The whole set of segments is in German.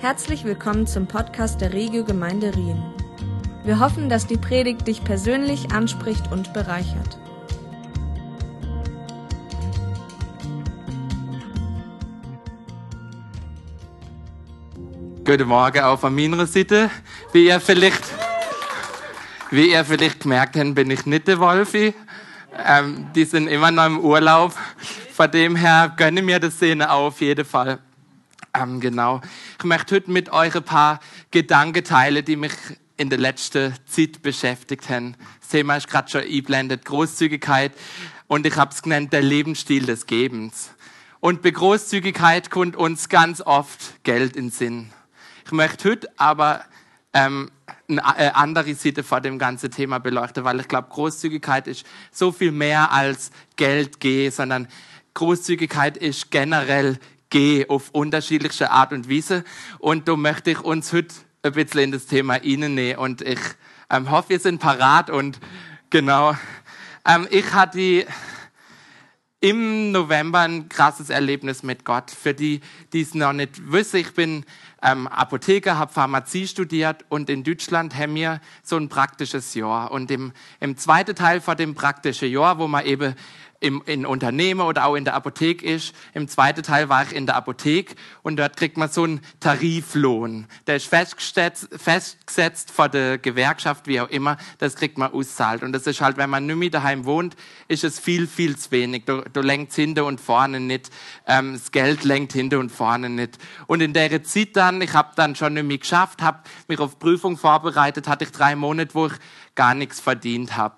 Herzlich willkommen zum Podcast der Regio Gemeinde Rien. Wir hoffen, dass die Predigt dich persönlich anspricht und bereichert. Guten Morgen auch von meiner Seite. Wie ihr vielleicht, wie ihr vielleicht gemerkt habt, bin ich nicht der Wolfi. Ähm, die sind immer noch im Urlaub. Von dem her gönne mir das Szene auf jeden Fall. Ähm, genau. Ich möchte heute mit euch ein paar Gedanken teilen, die mich in der letzten Zeit beschäftigt haben. Das Thema ist gerade schon eingeblendet, Großzügigkeit. Und ich habe es genannt, der Lebensstil des Gebens. Und bei Großzügigkeit kommt uns ganz oft Geld in den Sinn. Ich möchte heute aber ähm, eine äh, andere Seite vor dem ganzen Thema beleuchten, weil ich glaube, Großzügigkeit ist so viel mehr als Geld gehen, sondern Großzügigkeit ist generell gehen auf unterschiedliche Art und Weise. Und da möchte ich uns heute ein bisschen in das Thema Ihnen nehmen. Und ich ähm, hoffe, wir sind parat und genau. Ähm, ich hatte im November ein krasses Erlebnis mit Gott. Für die, die es noch nicht wissen, ich bin ähm, Apotheker, habe Pharmazie studiert und in Deutschland haben wir so ein praktisches Jahr. Und im, im zweiten Teil von dem praktischen Jahr, wo man eben im, in Unternehmen oder auch in der Apotheke ist. Im zweiten Teil war ich in der Apotheke und dort kriegt man so einen Tariflohn. Der ist festgesetzt, festgesetzt von der Gewerkschaft, wie auch immer. Das kriegt man auszahlt. Und das ist halt, wenn man nicht mehr daheim wohnt, ist es viel, viel zu wenig. Du, du lenkst hinten und vorne nicht. Ähm, das Geld lenkt hinten und vorne nicht. Und in der Zeit dann, ich habe dann schon nicht mehr geschafft, habe mich auf Prüfung vorbereitet, hatte ich drei Monate, wo ich gar nichts verdient habe.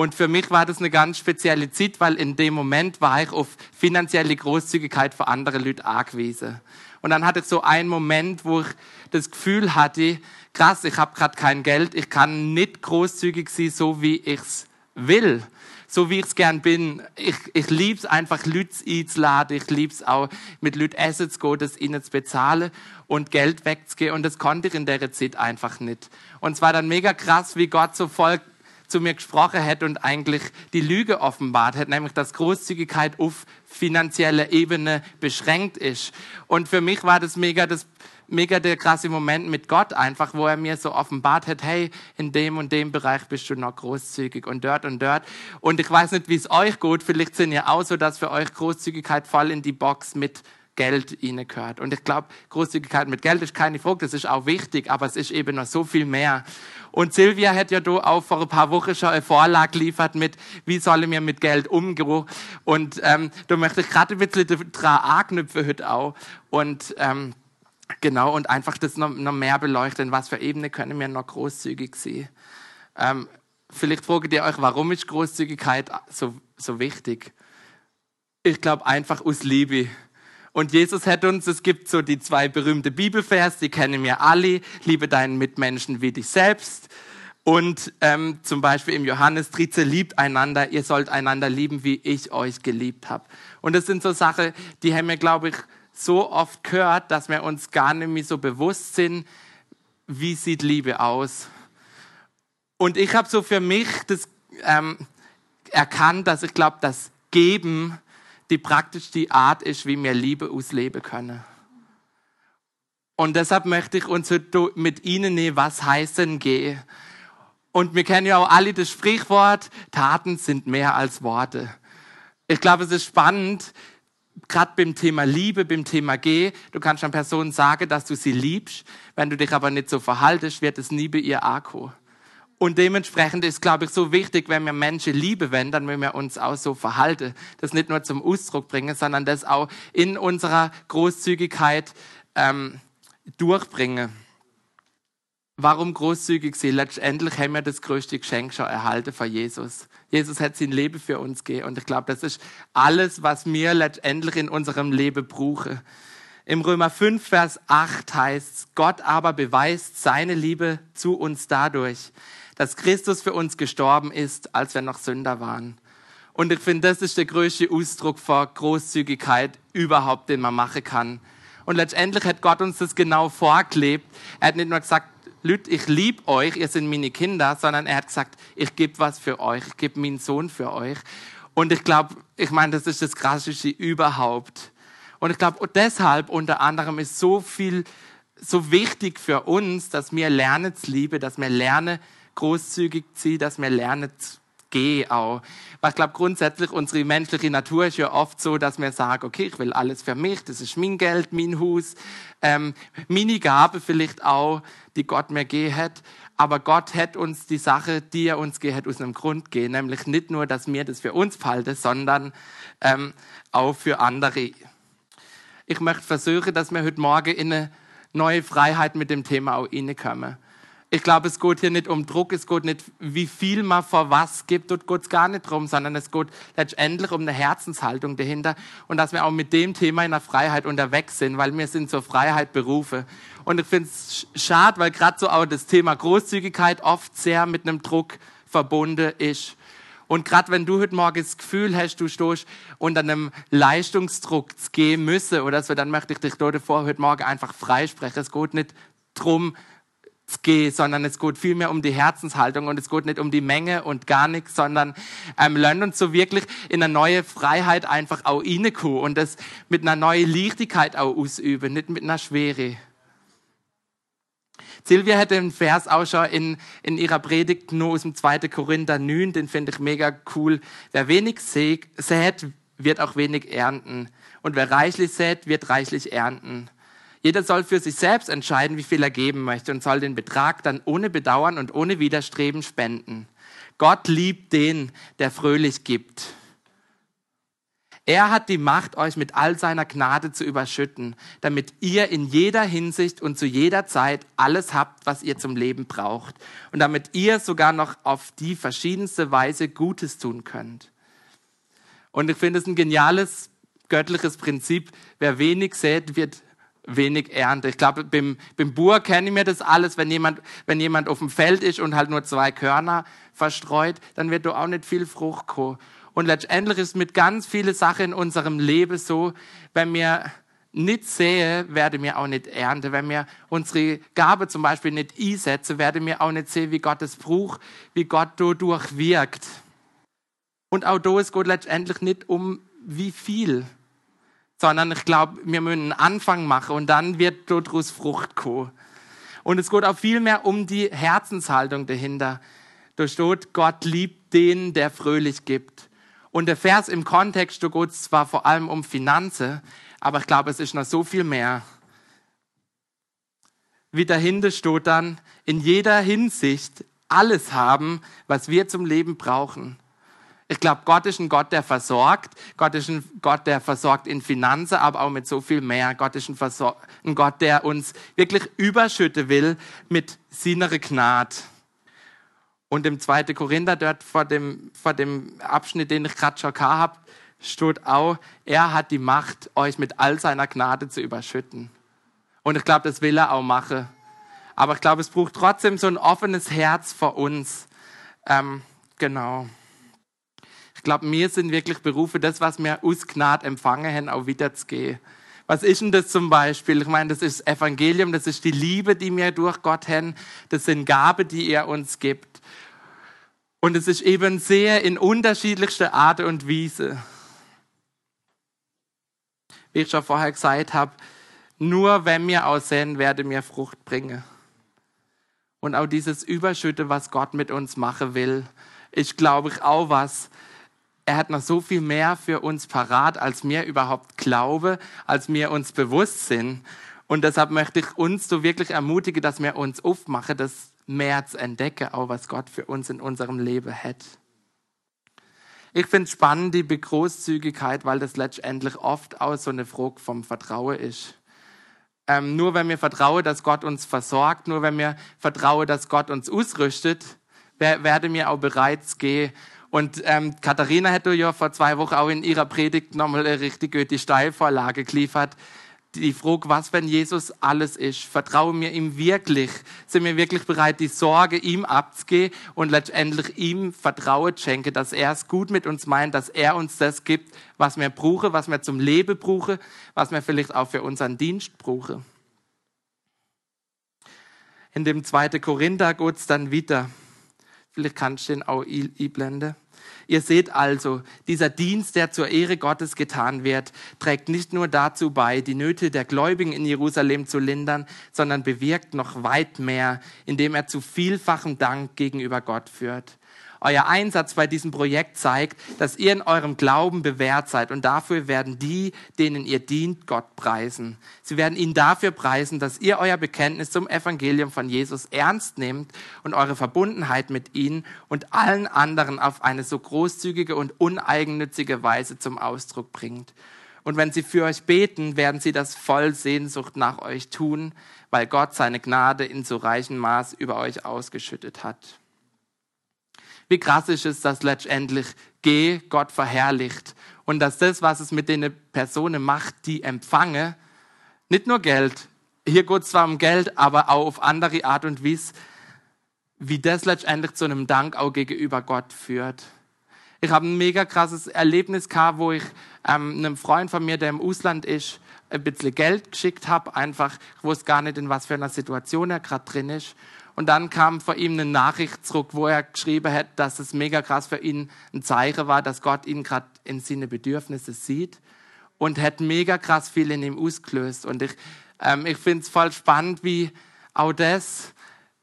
Und für mich war das eine ganz spezielle Zeit, weil in dem Moment war ich auf finanzielle Großzügigkeit für andere Leute angewiesen. Und dann hatte ich so einen Moment, wo ich das Gefühl hatte, krass, ich habe gerade kein Geld, ich kann nicht großzügig sein, so wie ich's will, so wie ich's gern bin. Ich, ich lieb's einfach, Leute einzuladen, ich lieb's auch, mit Leuten essen zu gehen, das ihnen zu bezahlen und Geld wegzugehen. Und das konnte ich in der Zeit einfach nicht. Und es war dann mega krass, wie Gott so voll zu mir gesprochen hätte und eigentlich die Lüge offenbart hätte, nämlich dass Großzügigkeit auf finanzieller Ebene beschränkt ist. Und für mich war das mega das mega der krasse Moment mit Gott einfach, wo er mir so offenbart hat, hey, in dem und dem Bereich bist du noch großzügig und dort und dort. Und ich weiß nicht, wie es euch geht. Vielleicht sind ja auch so, dass für euch Großzügigkeit voll in die Box mit Geld gehört. Und ich glaube, Großzügigkeit mit Geld ist keine Frage, das ist auch wichtig, aber es ist eben noch so viel mehr. Und Silvia hat ja da auch vor ein paar Wochen schon eine Vorlage geliefert mit, wie sollen wir mit Geld umgehen. Und ähm, da möchte ich gerade ein bisschen daran anknüpfen heute auch. Und ähm, genau, und einfach das noch, noch mehr beleuchten, was für Ebene können wir noch großzügig sehen. Ähm, vielleicht fragt ihr euch, warum ist Großzügigkeit so, so wichtig? Ich glaube einfach aus Liebe und Jesus hat uns, es gibt so die zwei berühmte Bibelvers, die kennen wir alle, liebe deinen Mitmenschen wie dich selbst. Und ähm, zum Beispiel im Johannes 13, liebt einander, ihr sollt einander lieben, wie ich euch geliebt habe. Und das sind so Sachen, die haben wir, glaube ich, so oft gehört, dass wir uns gar nicht mehr so bewusst sind, wie sieht Liebe aus. Und ich habe so für mich das ähm, erkannt, dass ich glaube, das Geben die praktisch die Art ist, wie wir Liebe ausleben können. Und deshalb möchte ich uns heute mit Ihnen nehmen, was heißt denn geh? Und wir kennen ja auch alle das Sprichwort, Taten sind mehr als Worte. Ich glaube, es ist spannend, gerade beim Thema Liebe, beim Thema Geh. Du kannst einer Person sagen, dass du sie liebst. Wenn du dich aber nicht so verhaltest, wird es nie bei ihr ankommen. Und dementsprechend ist, glaube ich, so wichtig, wenn wir Menschen lieben wenn, dann müssen wir uns auch so verhalten. Das nicht nur zum Ausdruck bringen, sondern das auch in unserer Großzügigkeit ähm, durchbringen. Warum großzügig sie? Letztendlich haben wir das größte Geschenk schon erhalten von Jesus. Jesus hat sein Leben für uns gegeben. Und ich glaube, das ist alles, was wir letztendlich in unserem Leben brauchen. Im Römer 5, Vers 8 heißt Gott aber beweist seine Liebe zu uns dadurch, dass Christus für uns gestorben ist, als wir noch Sünder waren. Und ich finde, das ist der größte Ausdruck von Großzügigkeit überhaupt, den man machen kann. Und letztendlich hat Gott uns das genau vorgelebt. Er hat nicht nur gesagt, Leute, ich liebe euch, ihr seid meine Kinder, sondern er hat gesagt, ich gebe was für euch, ich gebe meinen Sohn für euch. Und ich glaube, ich meine, das ist das Krasseste überhaupt. Und ich glaube, deshalb unter anderem ist so viel so wichtig für uns, dass wir lernen zu lieben, dass wir lernen großzügig zu sein, dass wir lernen gehen auch. Weil ich glaube, grundsätzlich unsere menschliche Natur ist ja oft so, dass wir sagen, okay, ich will alles für mich, das ist mein Geld, mein Haus, ähm, meine Gabe vielleicht auch, die Gott mir gegeben hat. Aber Gott hat uns die Sache, die er uns gegeben hat, aus einem Grund gegeben. Nämlich nicht nur, dass wir das für uns behalten, sondern ähm, auch für andere. Ich möchte versuchen, dass wir heute Morgen in eine neue Freiheit mit dem Thema auch reinkommen. Ich glaube, es geht hier nicht um Druck, es geht nicht, wie viel man vor was gibt, dort geht es gar nicht drum, sondern es geht letztendlich um eine Herzenshaltung dahinter und dass wir auch mit dem Thema in der Freiheit unterwegs sind, weil wir sind zur Freiheit berufen. Und ich finde es schade, weil gerade so auch das Thema Großzügigkeit oft sehr mit einem Druck verbunden ist. Und gerade wenn du heute Morgen das Gefühl hast, du stehst unter einem Leistungsdruck zu gehen müssen oder so, dann möchte ich dich dort davor heute Morgen einfach freisprechen. Es geht nicht darum, gehen, sondern es geht vielmehr um die Herzenshaltung und es geht nicht um die Menge und gar nichts, sondern ähm, lernen uns so wirklich in eine neue Freiheit einfach auch reinkommen und das mit einer neuen Leichtigkeit auch ausüben, nicht mit einer Schwere. Silvia hat den Vers auch schon in, in ihrer Predigt nur aus dem 2. Korinther 9, den finde ich mega cool. Wer wenig sät, wird auch wenig ernten. Und wer reichlich sät, wird reichlich ernten. Jeder soll für sich selbst entscheiden, wie viel er geben möchte und soll den Betrag dann ohne Bedauern und ohne Widerstreben spenden. Gott liebt den, der fröhlich gibt. Er hat die Macht, euch mit all seiner Gnade zu überschütten, damit ihr in jeder Hinsicht und zu jeder Zeit alles habt, was ihr zum Leben braucht. Und damit ihr sogar noch auf die verschiedenste Weise Gutes tun könnt. Und ich finde es ein geniales göttliches Prinzip. Wer wenig sät, wird wenig Ernte. Ich glaube, beim, beim Bur kenne ich mir das alles. Wenn jemand, wenn jemand auf dem Feld ist und halt nur zwei Körner verstreut, dann wird da auch nicht viel Frucht kommen. Und letztendlich ist mit ganz vielen Sachen in unserem Leben so, wenn wir nicht sehe, werde wir auch nicht ernten. Wenn wir unsere Gabe zum Beispiel nicht einsetzen, werde wir auch nicht sehen, wie Gott es braucht, wie Gott dadurch wirkt. Und auch da es geht letztendlich nicht um wie viel, sondern ich glaube, wir müssen einen Anfang machen und dann wird daraus Frucht kommen. Und es geht auch viel mehr um die Herzenshaltung dahinter. Da steht, Gott liebt den, der fröhlich gibt. Und der Vers im Kontext, da geht es zwar vor allem um Finanzen, aber ich glaube, es ist noch so viel mehr. Wie dahinter steht dann, in jeder Hinsicht alles haben, was wir zum Leben brauchen. Ich glaube, Gott ist ein Gott, der versorgt. Gott ist ein Gott, der versorgt in Finanzen, aber auch mit so viel mehr. Gott ist ein, Versor ein Gott, der uns wirklich überschütten will mit seiner Gnade. Und im 2. Korinther, dort vor dem, vor dem Abschnitt, den ich gerade schon habe, steht auch, er hat die Macht, euch mit all seiner Gnade zu überschütten. Und ich glaube, das will er auch machen. Aber ich glaube, es braucht trotzdem so ein offenes Herz vor uns. Ähm, genau. Ich glaube, wir sind wirklich berufen, das, was wir aus Gnade empfangen haben, auch wieder zu gehen. Was ist denn das zum Beispiel? Ich meine, das ist das Evangelium, das ist die Liebe, die wir durch Gott haben. Das sind Gaben, die er uns gibt. Und es ist eben sehr in unterschiedlichster Art und Weise. Wie ich schon vorher gesagt habe, nur wenn wir aussehen, werde mir Frucht bringen. Und auch dieses Überschütte, was Gott mit uns machen will, ist, glaube ich, auch was. Er hat noch so viel mehr für uns parat, als mir überhaupt glaube, als mir uns bewusst sind. Und deshalb möchte ich uns so wirklich ermutigen, dass wir uns aufmachen, dass mehr zu entdecken, auch was Gott für uns in unserem Leben hat. Ich finde es spannend, die Großzügigkeit, weil das letztendlich oft auch so eine Frage vom Vertrauen ist. Ähm, nur wenn wir vertrauen, dass Gott uns versorgt, nur wenn wir vertrauen, dass Gott uns ausrüstet, werde mir auch bereits gehen. Und ähm, Katharina hätte ja vor zwei Wochen auch in ihrer Predigt nochmal eine richtig gute Steilvorlage geliefert, die Frage, was, wenn Jesus alles ist? Vertrauen wir ihm wirklich? Sind wir wirklich bereit, die Sorge ihm abzugeben und letztendlich ihm Vertrauen schenken, dass er es gut mit uns meint, dass er uns das gibt, was wir brauchen, was wir zum Leben brauchen, was wir vielleicht auch für unseren Dienst brauchen? In dem 2. Korinther geht es dann wieder. Vielleicht kannst du den auch einblenden. Ihr seht also, dieser Dienst, der zur Ehre Gottes getan wird, trägt nicht nur dazu bei, die Nöte der Gläubigen in Jerusalem zu lindern, sondern bewirkt noch weit mehr, indem er zu vielfachem Dank gegenüber Gott führt. Euer Einsatz bei diesem Projekt zeigt, dass ihr in eurem Glauben bewährt seid und dafür werden die, denen ihr dient, Gott preisen. Sie werden ihn dafür preisen, dass ihr euer Bekenntnis zum Evangelium von Jesus ernst nehmt und eure Verbundenheit mit ihm und allen anderen auf eine so großzügige und uneigennützige Weise zum Ausdruck bringt. Und wenn sie für euch beten, werden sie das voll Sehnsucht nach euch tun, weil Gott seine Gnade in so reichem Maß über euch ausgeschüttet hat. Wie krass ist es, dass letztendlich G Gott verherrlicht und dass das, was es mit den Personen macht, die empfange, nicht nur Geld, hier geht es zwar um Geld, aber auch auf andere Art und Weise, wie das letztendlich zu einem Dank auch gegenüber Gott führt. Ich habe ein mega krasses Erlebnis gehabt, wo ich ähm, einem Freund von mir, der im Ausland ist, ein bisschen Geld geschickt habe, einfach, ich wusste gar nicht, in was für einer Situation er gerade drin ist. Und dann kam vor ihm eine Nachricht zurück, wo er geschrieben hat, dass es mega krass für ihn ein Zeichen war, dass Gott ihn gerade in seine Bedürfnisse sieht und hat mega krass viel in ihm ausgelöst. Und ich, ähm, ich finde es voll spannend, wie auch das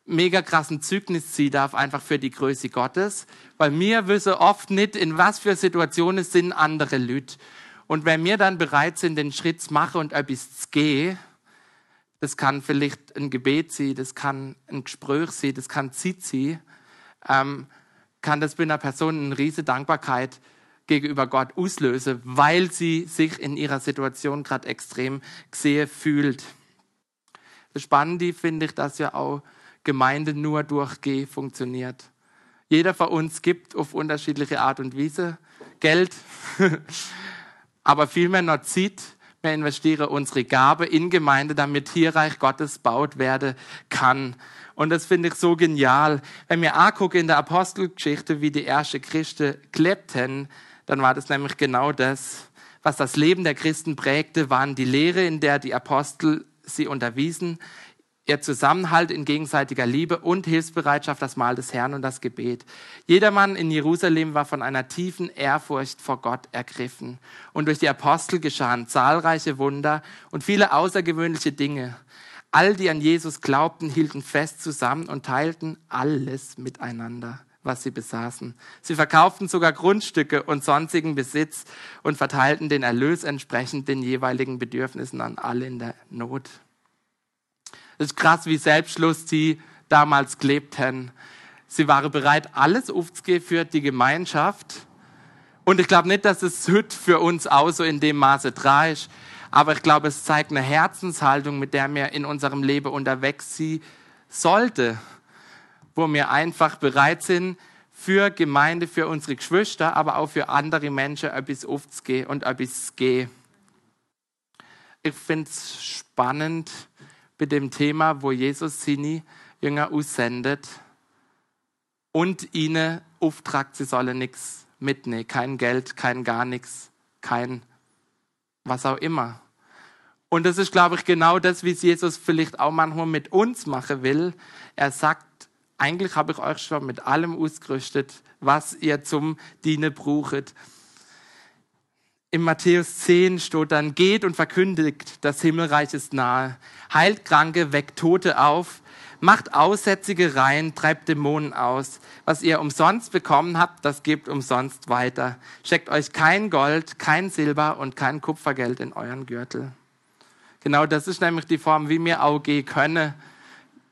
mega krassen Zeugnis ziehen darf, einfach für die Größe Gottes. Weil wir wissen oft nicht, in was für Situationen sind andere Leute. Und wenn wir dann bereit sind, den Schritt zu machen und etwas zu gehen, das kann vielleicht ein Gebet sein, das kann ein Gespräch sein, das kann Zeit sein. Ähm, kann das bei einer Person eine riesige Dankbarkeit gegenüber Gott auslösen, weil sie sich in ihrer Situation gerade extrem gesehen fühlt. Das Spannende finde ich, dass ja auch Gemeinde nur durch G funktioniert. Jeder von uns gibt auf unterschiedliche Art und Weise Geld, aber vielmehr noch Zeit, wir investieren unsere Gabe in Gemeinde, damit hier Reich Gottes baut werden kann. Und das finde ich so genial. Wenn wir angucken in der Apostelgeschichte, wie die ersten Christen klebten, dann war das nämlich genau das. Was das Leben der Christen prägte, waren die Lehre, in der die Apostel sie unterwiesen, ihr Zusammenhalt in gegenseitiger Liebe und Hilfsbereitschaft, das Mahl des Herrn und das Gebet. Jedermann in Jerusalem war von einer tiefen Ehrfurcht vor Gott ergriffen. Und durch die Apostel geschahen zahlreiche Wunder und viele außergewöhnliche Dinge. All, die an Jesus glaubten, hielten fest zusammen und teilten alles miteinander, was sie besaßen. Sie verkauften sogar Grundstücke und sonstigen Besitz und verteilten den Erlös entsprechend den jeweiligen Bedürfnissen an alle in der Not. Es ist krass, wie selbstlos sie damals gelebt haben. Sie waren bereit, alles aufzugeben für die Gemeinschaft. Und ich glaube nicht, dass es heute für uns auch so in dem Maße dran ist. Aber ich glaube, es zeigt eine Herzenshaltung, mit der wir in unserem Leben unterwegs sein sollte. Wo wir einfach bereit sind, für Gemeinde, für unsere Geschwister, aber auch für andere Menschen etwas aufzugehen und etwas zu gehen. Ich finde es spannend, mit dem Thema, wo Jesus seine Jünger aussendet und ihnen auftragt, sie sollen nichts mitnehmen, kein Geld, kein gar nichts, kein was auch immer. Und das ist, glaube ich, genau das, wie es Jesus vielleicht auch manchmal mit uns machen will. Er sagt, eigentlich habe ich euch schon mit allem ausgerüstet, was ihr zum Dienen braucht. In Matthäus 10 steht dann, geht und verkündigt, das Himmelreich ist nahe. Heilt Kranke, weckt Tote auf, macht Aussätzige rein, treibt Dämonen aus. Was ihr umsonst bekommen habt, das gebt umsonst weiter. Schickt euch kein Gold, kein Silber und kein Kupfergeld in euren Gürtel. Genau das ist nämlich die Form, wie wir auch gehen können.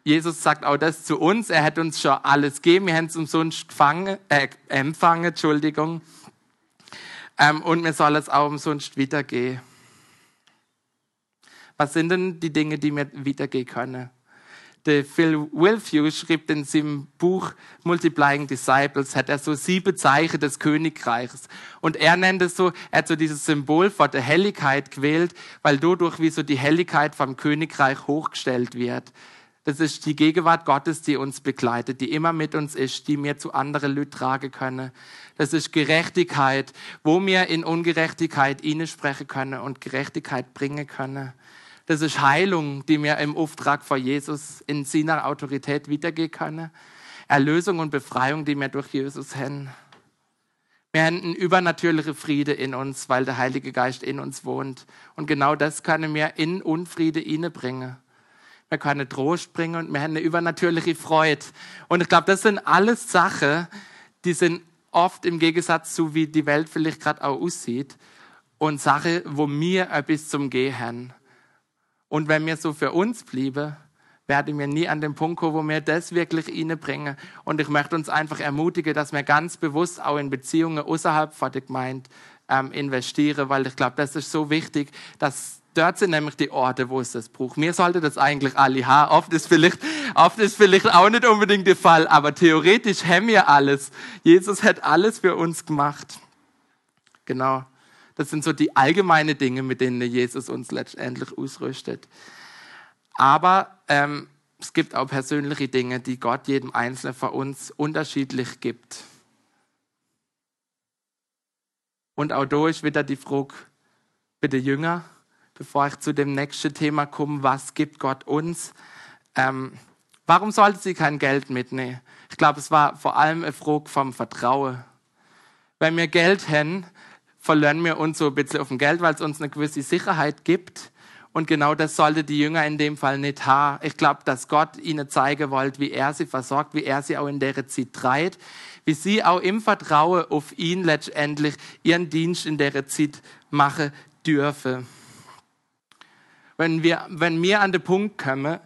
Jesus sagt auch das zu uns. Er hat uns schon alles gegeben. Wir haben es umsonst gefangen, äh, empfangen, Entschuldigung. Ähm, und mir soll es auch umsonst weitergehen. Was sind denn die Dinge, die mir weitergehen können? Der Phil Wilfew schrieb in seinem Buch Multiplying Disciples, hat er so sieben Zeichen des Königreichs. Und er nennt es so, er hat so dieses Symbol vor der Helligkeit gewählt, weil dadurch wie so die Helligkeit vom Königreich hochgestellt wird. Das ist die Gegenwart Gottes, die uns begleitet, die immer mit uns ist, die wir zu anderen Leuten tragen können. Das ist Gerechtigkeit, wo wir in Ungerechtigkeit ihnen sprechen können und Gerechtigkeit bringen können. Das ist Heilung, die wir im Auftrag von Jesus in seiner Autorität wiedergehen können. Erlösung und Befreiung, die wir durch Jesus haben. Wir haben einen übernatürlichen Friede in uns, weil der Heilige Geist in uns wohnt. Und genau das können wir in Unfriede bringen. Wir können Trost bringen und wir haben eine übernatürliche Freude. Und ich glaube, das sind alles Sachen, die sind oft im Gegensatz zu, wie die Welt vielleicht gerade auch aussieht. Und Sachen, wo wir etwas zum Gehen haben. Und wenn wir so für uns blieben, werden wir nie an den Punkt kommen, wo wir das wirklich bringen. Und ich möchte uns einfach ermutigen, dass wir ganz bewusst auch in Beziehungen außerhalb von der Gemeinde ähm, investieren, weil ich glaube, das ist so wichtig, dass dort sind nämlich die Orte, wo es das braucht. Mir sollte das eigentlich alle haben. Oft ist vielleicht, oft ist vielleicht auch nicht unbedingt der Fall, aber theoretisch haben wir alles. Jesus hat alles für uns gemacht. Genau. Das sind so die allgemeinen Dinge, mit denen Jesus uns letztendlich ausrüstet. Aber ähm, es gibt auch persönliche Dinge, die Gott jedem Einzelnen von uns unterschiedlich gibt. Und auch ist wieder die Frage, bitte Jünger, bevor ich zu dem nächsten Thema komme, was gibt Gott uns? Ähm, warum sollte sie kein Geld mitnehmen? Ich glaube, es war vor allem eine Frage vom Vertrauen. Wenn wir Geld haben, verlieren wir uns so ein bisschen auf dem Geld, weil es uns eine gewisse Sicherheit gibt. Und genau das sollte die Jünger in dem Fall nicht haben. Ich glaube, dass Gott ihnen zeigen wollte, wie er sie versorgt, wie er sie auch in der Zeit treibt, wie sie auch im Vertrauen auf ihn letztendlich ihren Dienst in der Zeit machen dürfen. Wenn wir, wenn wir an den Punkt kommen,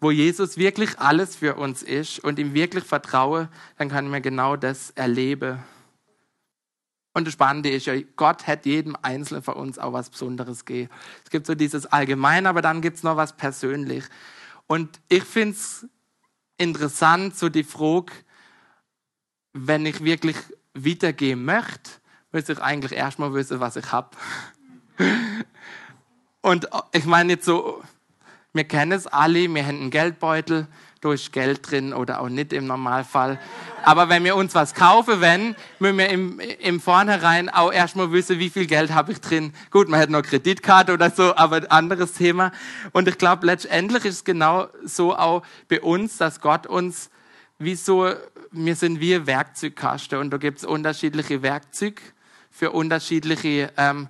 wo Jesus wirklich alles für uns ist und ihm wirklich vertraue, dann können wir genau das erleben. Und das Spannende ist ja, Gott hat jedem Einzelnen von uns auch was Besonderes gegeben. Es gibt so dieses Allgemeine, aber dann gibt es noch was persönlich. Und ich finde es interessant, so die Frage, wenn ich wirklich weitergehen möchte, müsste ich eigentlich erstmal wissen, was ich habe. Und ich meine jetzt so, wir kennen es alle, wir haben einen Geldbeutel, ist Geld drin oder auch nicht im Normalfall. Aber wenn wir uns was kaufen wenn, müssen wir im, im Vornherein auch erstmal wissen, wie viel Geld habe ich drin. Gut, man hat noch Kreditkarte oder so, aber anderes Thema. Und ich glaube, letztendlich ist es genau so auch bei uns, dass Gott uns wie so, wir sind wie Werkzeugkasten und da gibt es unterschiedliche Werkzeuge für unterschiedliche ähm,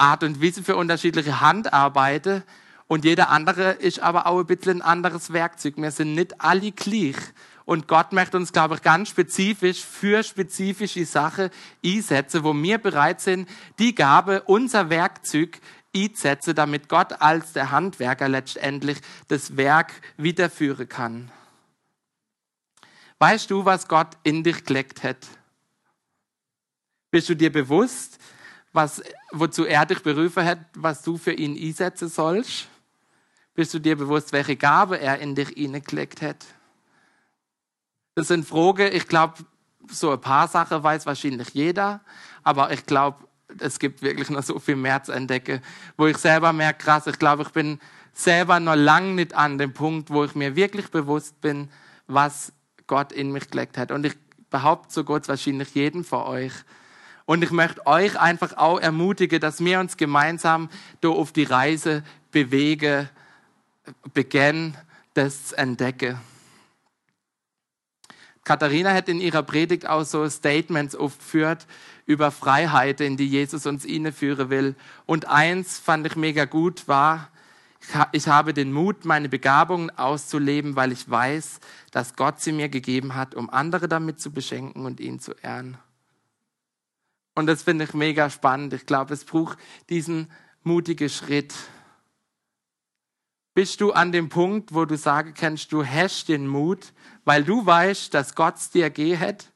Art und Weise, für unterschiedliche Handarbeiten. Und jeder andere ist aber auch ein bisschen ein anderes Werkzeug. Wir sind nicht alle gleich. Und Gott möchte uns, glaube ich, ganz spezifisch für spezifische Sachen einsetzen, wo wir bereit sind, die Gabe, unser Werkzeug einzusetzen, damit Gott als der Handwerker letztendlich das Werk wiederführen kann. Weißt du, was Gott in dich gelegt hat? Bist du dir bewusst, was, wozu er dich berufen hat, was du für ihn einsetzen sollst? Bist du dir bewusst, welche Gabe er in dich hineingelegt hat? Das sind Fragen, ich glaube, so ein paar Sachen weiß wahrscheinlich jeder, aber ich glaube, es gibt wirklich noch so viel mehr zu entdecken, wo ich selber merke, krass, ich glaube, ich bin selber noch lange nicht an dem Punkt, wo ich mir wirklich bewusst bin, was Gott in mich gelegt hat. Und ich behaupte so Gott wahrscheinlich jeden von euch. Und ich möchte euch einfach auch ermutigen, dass wir uns gemeinsam da auf die Reise bewegen, beginnen, das zu entdecken. Katharina hat in ihrer Predigt auch so Statements aufgeführt über Freiheit, in die Jesus uns führen will. Und eins fand ich mega gut war, ich habe den Mut, meine Begabungen auszuleben, weil ich weiß, dass Gott sie mir gegeben hat, um andere damit zu beschenken und ihn zu ehren. Und das finde ich mega spannend. Ich glaube, es braucht diesen mutigen Schritt. Bist du an dem Punkt, wo du sagen kannst, du hast den Mut, weil du weißt, dass Gott es dir geht?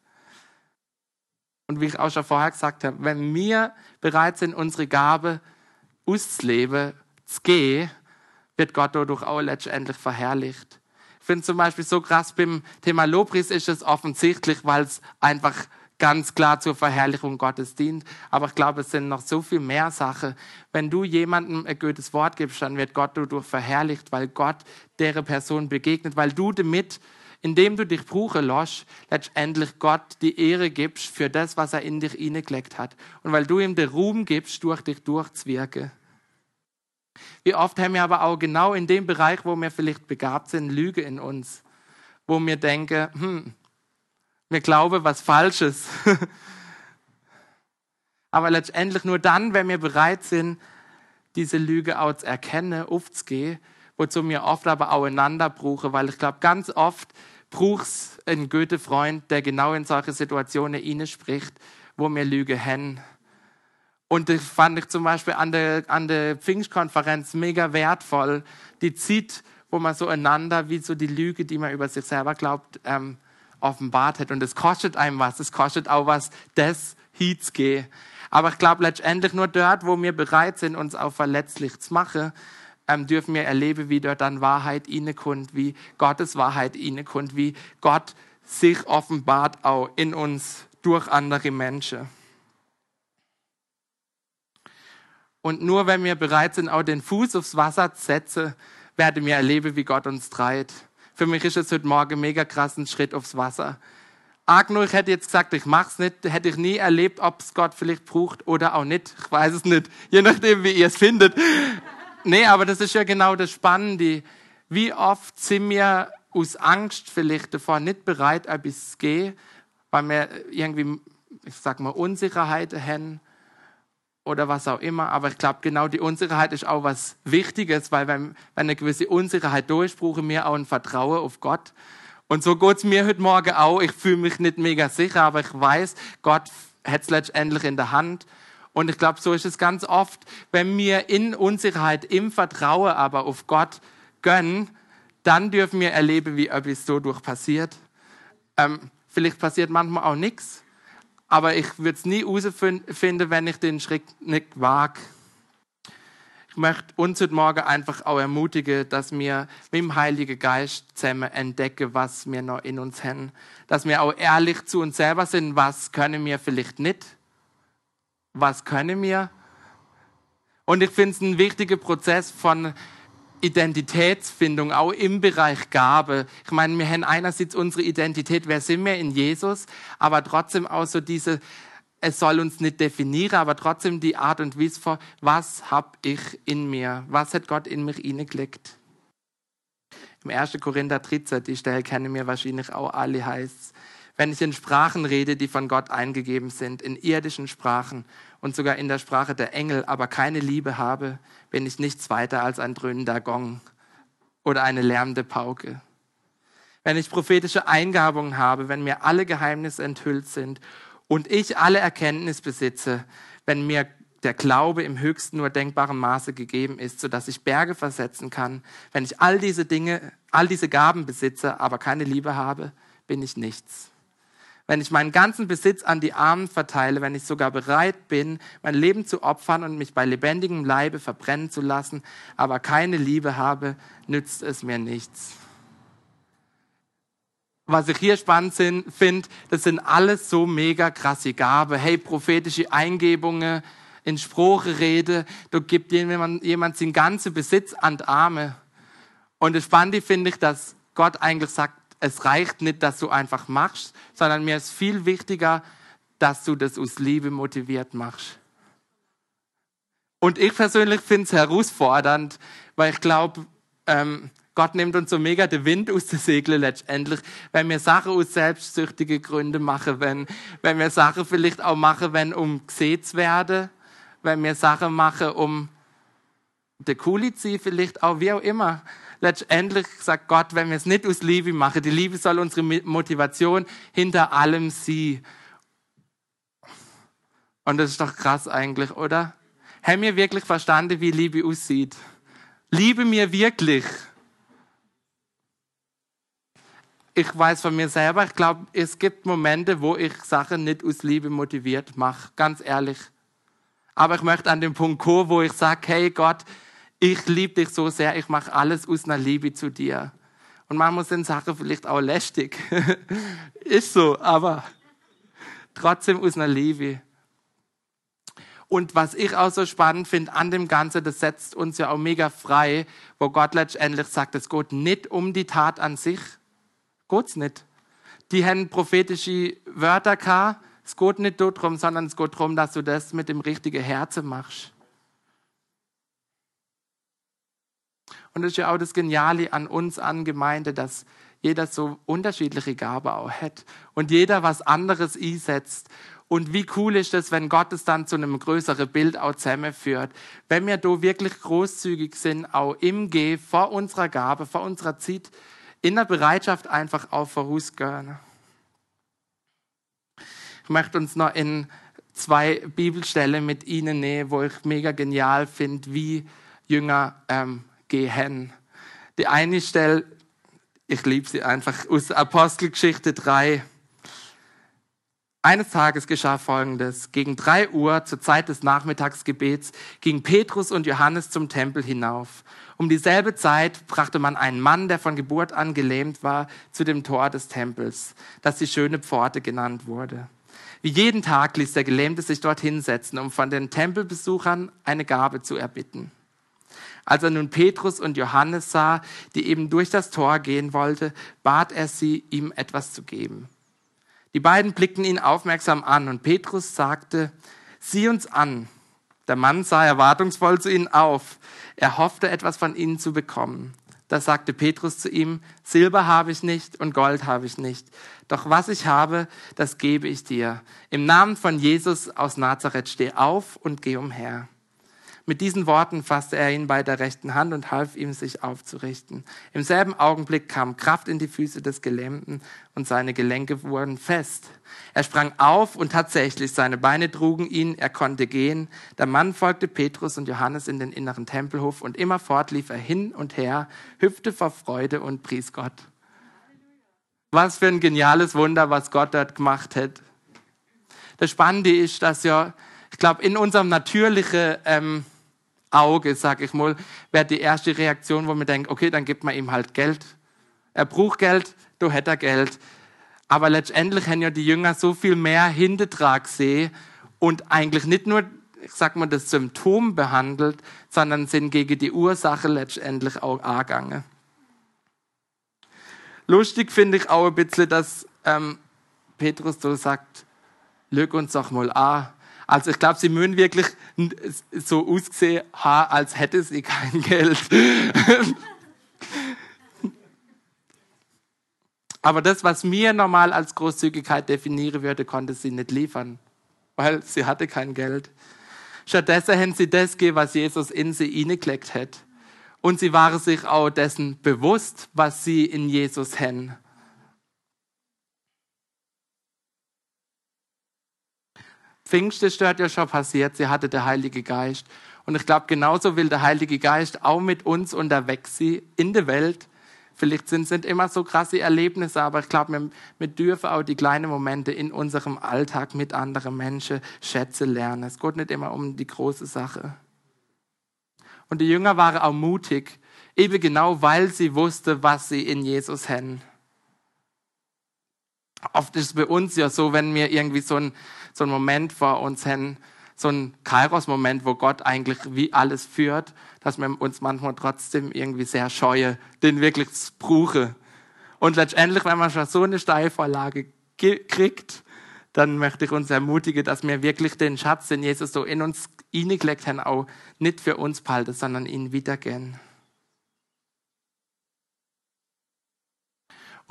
Und wie ich auch schon vorher gesagt habe, wenn wir bereit sind, unsere Gabe auszuleben, zu gehen, wird Gott dadurch auch letztendlich verherrlicht. Ich finde zum Beispiel so krass beim Thema Lobpreis ist es offensichtlich, weil es einfach ganz klar zur Verherrlichung Gottes dient. Aber ich glaube, es sind noch so viel mehr Sachen. Wenn du jemandem ein gutes Wort gibst, dann wird Gott dadurch verherrlicht, weil Gott der Person begegnet, weil du damit, indem du dich brauchen lässt, letztendlich Gott die Ehre gibst für das, was er in dich hineingelegt hat. Und weil du ihm den Ruhm gibst, durch dich durchzuwirken. Wie oft haben wir aber auch genau in dem Bereich, wo wir vielleicht begabt sind, Lüge in uns wo wir denken, hm, wir glauben was Falsches. Aber letztendlich nur dann, wenn wir bereit sind, diese Lüge auch zu erkennen, aufzugehen, wozu wir oft aber auch einander brauchen, weil ich glaube, ganz oft braucht es einen guten Freund, der genau in solche Situationen ihnen spricht, wo wir Lüge haben. Und das fand ich zum Beispiel an der, an der Pfingstkonferenz mega wertvoll. Die Zeit, wo man so einander, wie so die Lüge, die man über sich selber glaubt, ähm, offenbart hat. Und es kostet einem was. Es kostet auch was, das hinzugehen. Aber ich glaube letztendlich nur dort, wo wir bereit sind, uns auch verletzlich zu machen, ähm, dürfen wir erleben, wie dort dann Wahrheit kommt, wie Gottes Wahrheit kommt, wie Gott sich offenbart auch in uns durch andere Menschen. Und nur wenn wir bereit sind, auch den Fuß aufs Wasser zu setzen, werden wir erleben, wie Gott uns treibt. Für mich ist es heute Morgen mega krass ein Schritt aufs Wasser. Arg nur, ich hätte jetzt gesagt, ich mach's nicht, hätte ich nie erlebt, ob es Gott vielleicht braucht oder auch nicht. Ich weiß es nicht, je nachdem, wie ihr es findet. nee, aber das ist ja genau das Spannende. Wie oft sind wir aus Angst vielleicht davor nicht bereit, etwas zu gehen, weil wir irgendwie, ich sag mal, Unsicherheiten haben oder was auch immer. Aber ich glaube, genau die Unsicherheit ist auch was Wichtiges, weil wenn, wenn eine gewisse Unsicherheit durch, brauchen wir auch ein Vertrauen auf Gott. Und so geht es mir heute Morgen auch. Ich fühle mich nicht mega sicher, aber ich weiß, Gott hat es letztendlich in der Hand. Und ich glaube, so ist es ganz oft, wenn wir in Unsicherheit, im Vertrauen aber auf Gott gönnen, dann dürfen wir erleben, wie etwas so durch passiert. Ähm, vielleicht passiert manchmal auch nichts, aber ich würde es nie herausfinden, wenn ich den Schritt nicht wage. Ich möchte uns heute Morgen einfach auch ermutigen, dass wir mit dem Heiligen Geist zusammen entdecken, was wir noch in uns haben. Dass wir auch ehrlich zu uns selber sind, was können wir vielleicht nicht, was können wir. Und ich finde es ein wichtiger Prozess von Identitätsfindung, auch im Bereich Gabe. Ich meine, wir haben einerseits unsere Identität, wer sind wir in Jesus, aber trotzdem auch so diese, es soll uns nicht definieren, aber trotzdem die Art und Weise was hab ich in mir? Was hat Gott in mich hineingelegt? Im 1. Korinther 13, die Stelle kennen wir wahrscheinlich auch alle, heißt wenn ich in Sprachen rede, die von Gott eingegeben sind, in irdischen Sprachen und sogar in der Sprache der Engel, aber keine Liebe habe, bin ich nichts weiter als ein dröhnender Gong oder eine lärmende Pauke. Wenn ich prophetische Eingabungen habe, wenn mir alle Geheimnisse enthüllt sind und ich alle Erkenntnis besitze, wenn mir der Glaube im höchsten nur denkbaren Maße gegeben ist, so dass ich Berge versetzen kann, wenn ich all diese Dinge, all diese Gaben besitze, aber keine Liebe habe, bin ich nichts wenn ich meinen ganzen Besitz an die Armen verteile, wenn ich sogar bereit bin, mein Leben zu opfern und mich bei lebendigem Leibe verbrennen zu lassen, aber keine Liebe habe, nützt es mir nichts. Was ich hier spannend finde, das sind alles so mega krasse Gabe. Hey, prophetische Eingebungen, in Spruchrede, du gibst jemand, jemand seinen ganzen Besitz an die Arme. Und das Spannende finde ich, dass Gott eigentlich sagt, es reicht nicht, dass du einfach machst, sondern mir ist viel wichtiger, dass du das aus Liebe motiviert machst. Und ich persönlich finde es herausfordernd, weil ich glaube, ähm, Gott nimmt uns so mega den Wind aus den Segeln letztendlich, wenn wir Sachen aus selbstsüchtigen Gründen machen, wenn, wenn wir Sachen vielleicht auch machen, wenn um gesehen zu werden, wenn wir Sachen machen, um der Coole zu vielleicht auch, wie auch immer letztendlich sagt Gott, wenn wir es nicht aus Liebe machen, die Liebe soll unsere Motivation hinter allem sie. Und das ist doch krass eigentlich, oder? Haben wir wirklich verstanden, wie Liebe aussieht? Liebe mir wirklich. Ich weiß von mir selber, ich glaube, es gibt Momente, wo ich Sachen nicht aus Liebe motiviert mache, ganz ehrlich. Aber ich möchte an den Punkt kommen, wo ich sage, hey Gott, ich liebe dich so sehr, ich mache alles aus einer Liebe zu dir. Und manchmal sind Sachen vielleicht auch lästig. Ist so, aber trotzdem aus einer Liebe. Und was ich auch so spannend finde an dem Ganzen, das setzt uns ja auch mega frei, wo Gott letztendlich sagt, es geht nicht um die Tat an sich. Geht's nicht. Die haben prophetische Wörter gehabt. Es geht nicht darum, sondern es geht darum, dass du das mit dem richtigen Herzen machst. Und das ist ja auch das Geniale an uns, an Gemeinde, dass jeder so unterschiedliche Gabe auch hat und jeder was anderes einsetzt. Und wie cool ist es, wenn Gott es dann zu einem größeren Bild auch zusammenführt. Wenn wir da wirklich großzügig sind, auch im Geh, vor unserer Gabe, vor unserer Zeit, in der Bereitschaft einfach auch vorausgehen. Ich möchte uns noch in zwei Bibelstellen mit Ihnen nehmen, wo ich mega genial finde, wie Jünger ähm, gehen. Die eine Stelle, ich liebe sie einfach, aus Apostelgeschichte 3. Eines Tages geschah Folgendes. Gegen drei Uhr zur Zeit des Nachmittagsgebets gingen Petrus und Johannes zum Tempel hinauf. Um dieselbe Zeit brachte man einen Mann, der von Geburt an gelähmt war, zu dem Tor des Tempels, das die schöne Pforte genannt wurde. Wie jeden Tag ließ der Gelähmte sich dort hinsetzen, um von den Tempelbesuchern eine Gabe zu erbitten. Als er nun Petrus und Johannes sah, die eben durch das Tor gehen wollte, bat er sie, ihm etwas zu geben. Die beiden blickten ihn aufmerksam an und Petrus sagte, sieh uns an. Der Mann sah erwartungsvoll zu ihnen auf. Er hoffte etwas von ihnen zu bekommen. Da sagte Petrus zu ihm, Silber habe ich nicht und Gold habe ich nicht. Doch was ich habe, das gebe ich dir. Im Namen von Jesus aus Nazareth steh auf und geh umher. Mit diesen Worten fasste er ihn bei der rechten Hand und half ihm, sich aufzurichten. Im selben Augenblick kam Kraft in die Füße des Gelähmten und seine Gelenke wurden fest. Er sprang auf und tatsächlich, seine Beine trugen ihn, er konnte gehen. Der Mann folgte Petrus und Johannes in den inneren Tempelhof und immerfort lief er hin und her, hüpfte vor Freude und pries Gott. Was für ein geniales Wunder, was Gott dort gemacht hat. Das Spannende ist, dass ja, ich glaube, in unserem natürlichen ähm, Auge, sag ich mal, wäre die erste Reaktion, wo man denkt, okay, dann gibt man ihm halt Geld. Er braucht Geld, du hätt er Geld. Aber letztendlich haben ja die Jünger so viel mehr Hintertrag gesehen und eigentlich nicht nur, ich sag mal, das Symptom behandelt, sondern sind gegen die Ursache letztendlich auch angegangen. Lustig finde ich auch ein bisschen, dass ähm, Petrus so sagt, lüg uns doch mal an. Also ich glaube, sie mögen wirklich so ausgesehen haben, als hätte sie kein Geld. Aber das, was mir normal als Großzügigkeit definieren würde, konnte sie nicht liefern, weil sie hatte kein Geld. Stattdessen haben sie das gegeben, was Jesus in sie hineingelegt hat. Und sie waren sich auch dessen bewusst, was sie in Jesus haben. Pfingsten ist dort ja schon passiert, sie hatte der Heilige Geist. Und ich glaube, genauso will der Heilige Geist auch mit uns unterwegs sein in der Welt. Vielleicht sind es immer so krasse Erlebnisse, aber ich glaube, wir, wir dürfen auch die kleinen Momente in unserem Alltag mit anderen Menschen schätzen lernen. Es geht nicht immer um die große Sache. Und die Jünger waren auch mutig, eben genau weil sie wusste, was sie in Jesus haben. Oft ist es bei uns ja so, wenn wir irgendwie so ein so einen Moment vor uns haben, so ein Kairos-Moment, wo Gott eigentlich wie alles führt, dass wir uns manchmal trotzdem irgendwie sehr scheue, den wirklich brauche. Und letztendlich, wenn man schon so eine Steilvorlage kriegt, dann möchte ich uns ermutigen, dass wir wirklich den Schatz, den Jesus so in uns hineingelegt haben, auch nicht für uns behalten, sondern ihn wiedergehen.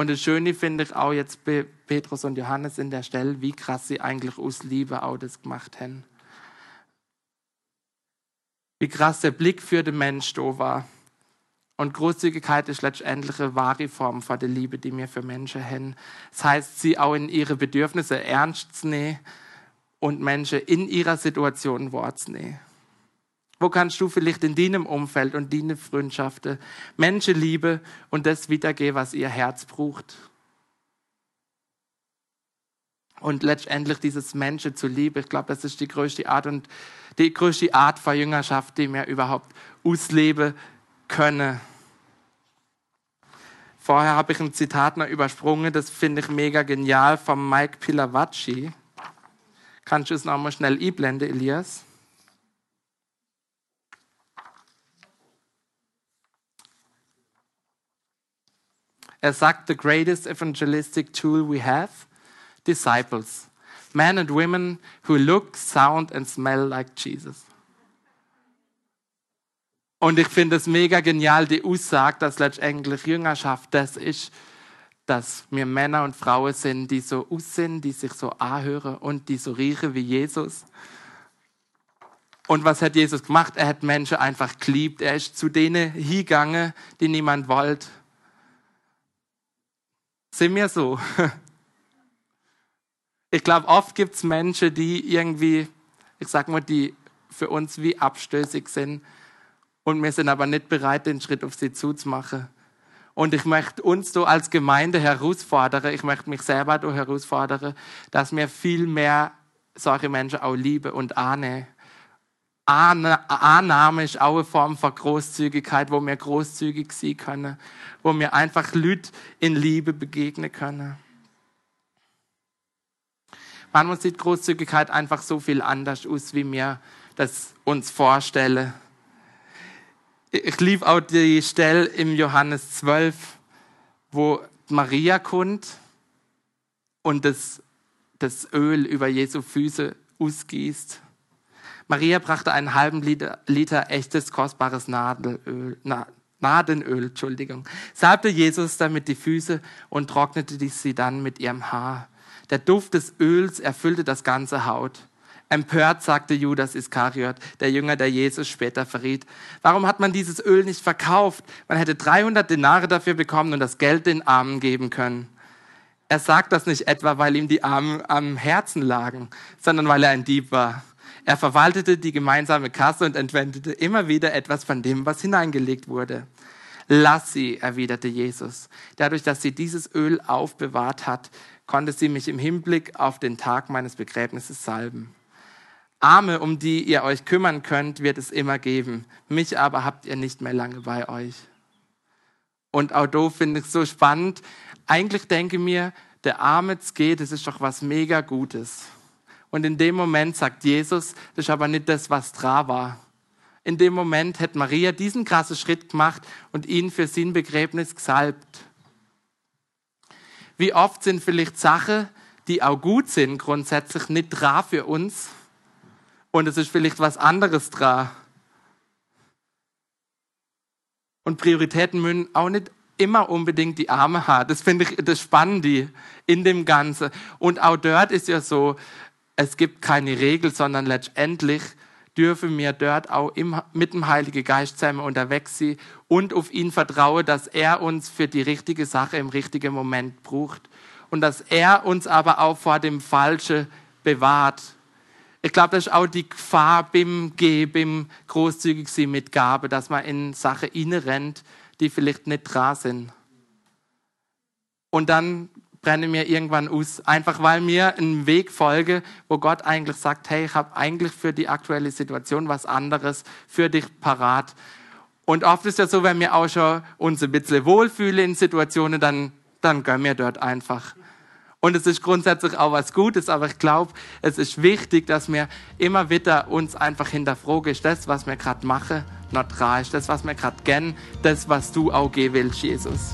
Und das Schöne finde ich auch jetzt bei Petrus und Johannes in der Stelle, wie krass sie eigentlich aus Liebe auch das gemacht haben. Wie krass der Blick für den Mensch da war. Und Großzügigkeit ist letztendlich eine wahre Form von der Liebe, die wir für Menschen haben. Das heißt, sie auch in ihre Bedürfnisse ernst zu nehmen und Menschen in ihrer Situation wahrzunehmen. Wo kannst du vielleicht in deinem Umfeld und deine Freundschaften Menschen lieben und das wiedergeben, was ihr Herz braucht? Und letztendlich dieses Menschen zu lieben, ich glaube, das ist die größte Art und die größte Art von Jüngerschaft, die wir überhaupt ausleben können. Vorher habe ich ein Zitat noch übersprungen, das finde ich mega genial, von Mike Pilavacci. Kannst du es nochmal schnell einblenden, Elias? Er sagt, the greatest evangelistic tool we have, disciples. Men and women who look, sound and smell like Jesus. Und ich finde es mega genial, die Aussage, dass letztendlich Jüngerschaft das ist, dass wir Männer und Frauen sind, die so aussehen, die sich so anhören und die so riechen wie Jesus. Und was hat Jesus gemacht? Er hat Menschen einfach geliebt. Er ist zu denen hingegangen, die niemand wollte. Sind wir so? Ich glaube, oft gibt es Menschen, die irgendwie, ich sag mal, die für uns wie abstößig sind. Und wir sind aber nicht bereit, den Schritt auf sie zuzumachen. Und ich möchte uns so als Gemeinde herausfordern, ich möchte mich selber da herausfordern, dass wir viel mehr solche Menschen auch lieben und annehmen. Annahme ist auch eine Form von Großzügigkeit, wo wir großzügig sein können, wo wir einfach Leute in Liebe begegnen können. Manchmal sieht Großzügigkeit einfach so viel anders aus, wie wir das uns vorstellen. Ich liebe auch die Stelle im Johannes 12, wo Maria kommt und das, das Öl über Jesu Füße ausgießt. Maria brachte einen halben Liter, Liter echtes, kostbares Nadelöl, Na, Nadenöl, Entschuldigung, salbte Jesus damit die Füße und trocknete sie dann mit ihrem Haar. Der Duft des Öls erfüllte das ganze Haut. Empört sagte Judas Iskariot, der Jünger, der Jesus später verriet. Warum hat man dieses Öl nicht verkauft? Man hätte 300 Denare dafür bekommen und das Geld den Armen geben können. Er sagt das nicht etwa, weil ihm die Armen am Herzen lagen, sondern weil er ein Dieb war. Er verwaltete die gemeinsame Kasse und entwendete immer wieder etwas von dem, was hineingelegt wurde. Lass sie, erwiderte Jesus. Dadurch, dass sie dieses Öl aufbewahrt hat, konnte sie mich im Hinblick auf den Tag meines Begräbnisses salben. Arme, um die ihr euch kümmern könnt, wird es immer geben. Mich aber habt ihr nicht mehr lange bei euch. Und auch da finde ich es so spannend. Eigentlich denke mir, der Arme geht, das ist doch was mega Gutes. Und in dem Moment sagt Jesus, das ist aber nicht das, was dran war. In dem Moment hätte Maria diesen krassen Schritt gemacht und ihn für sein Begräbnis gesalbt. Wie oft sind vielleicht Sachen, die auch gut sind, grundsätzlich nicht dran für uns, und es ist vielleicht was anderes dran. Und Prioritäten müssen auch nicht immer unbedingt die Arme haben. Das finde ich das Spannende in dem Ganzen. Und auch dort ist ja so, es gibt keine Regel, sondern letztendlich dürfen wir dort auch im, mit dem Heiligen Geist zusammen unterwegs sein und auf ihn vertrauen, dass er uns für die richtige Sache im richtigen Moment braucht und dass er uns aber auch vor dem Falschen bewahrt. Ich glaube, das ist auch die Gefahr beim beim großzügig sein mit Gabe, dass man in Sachen rennt, die vielleicht nicht dran sind. Und dann brenne mir irgendwann aus, einfach weil mir einen Weg folge, wo Gott eigentlich sagt, hey, ich habe eigentlich für die aktuelle Situation was anderes für dich parat. Und oft ist ja so, wenn wir auch schon uns ein bisschen wohlfühlen in Situationen, dann, dann gönnen wir dort einfach. Und es ist grundsätzlich auch was Gutes, aber ich glaube, es ist wichtig, dass wir immer wieder uns einfach hinterfragen, ist das, was wir gerade machen, dran, ist das, was wir gerade kennen, das, was du auch gehen willst, Jesus.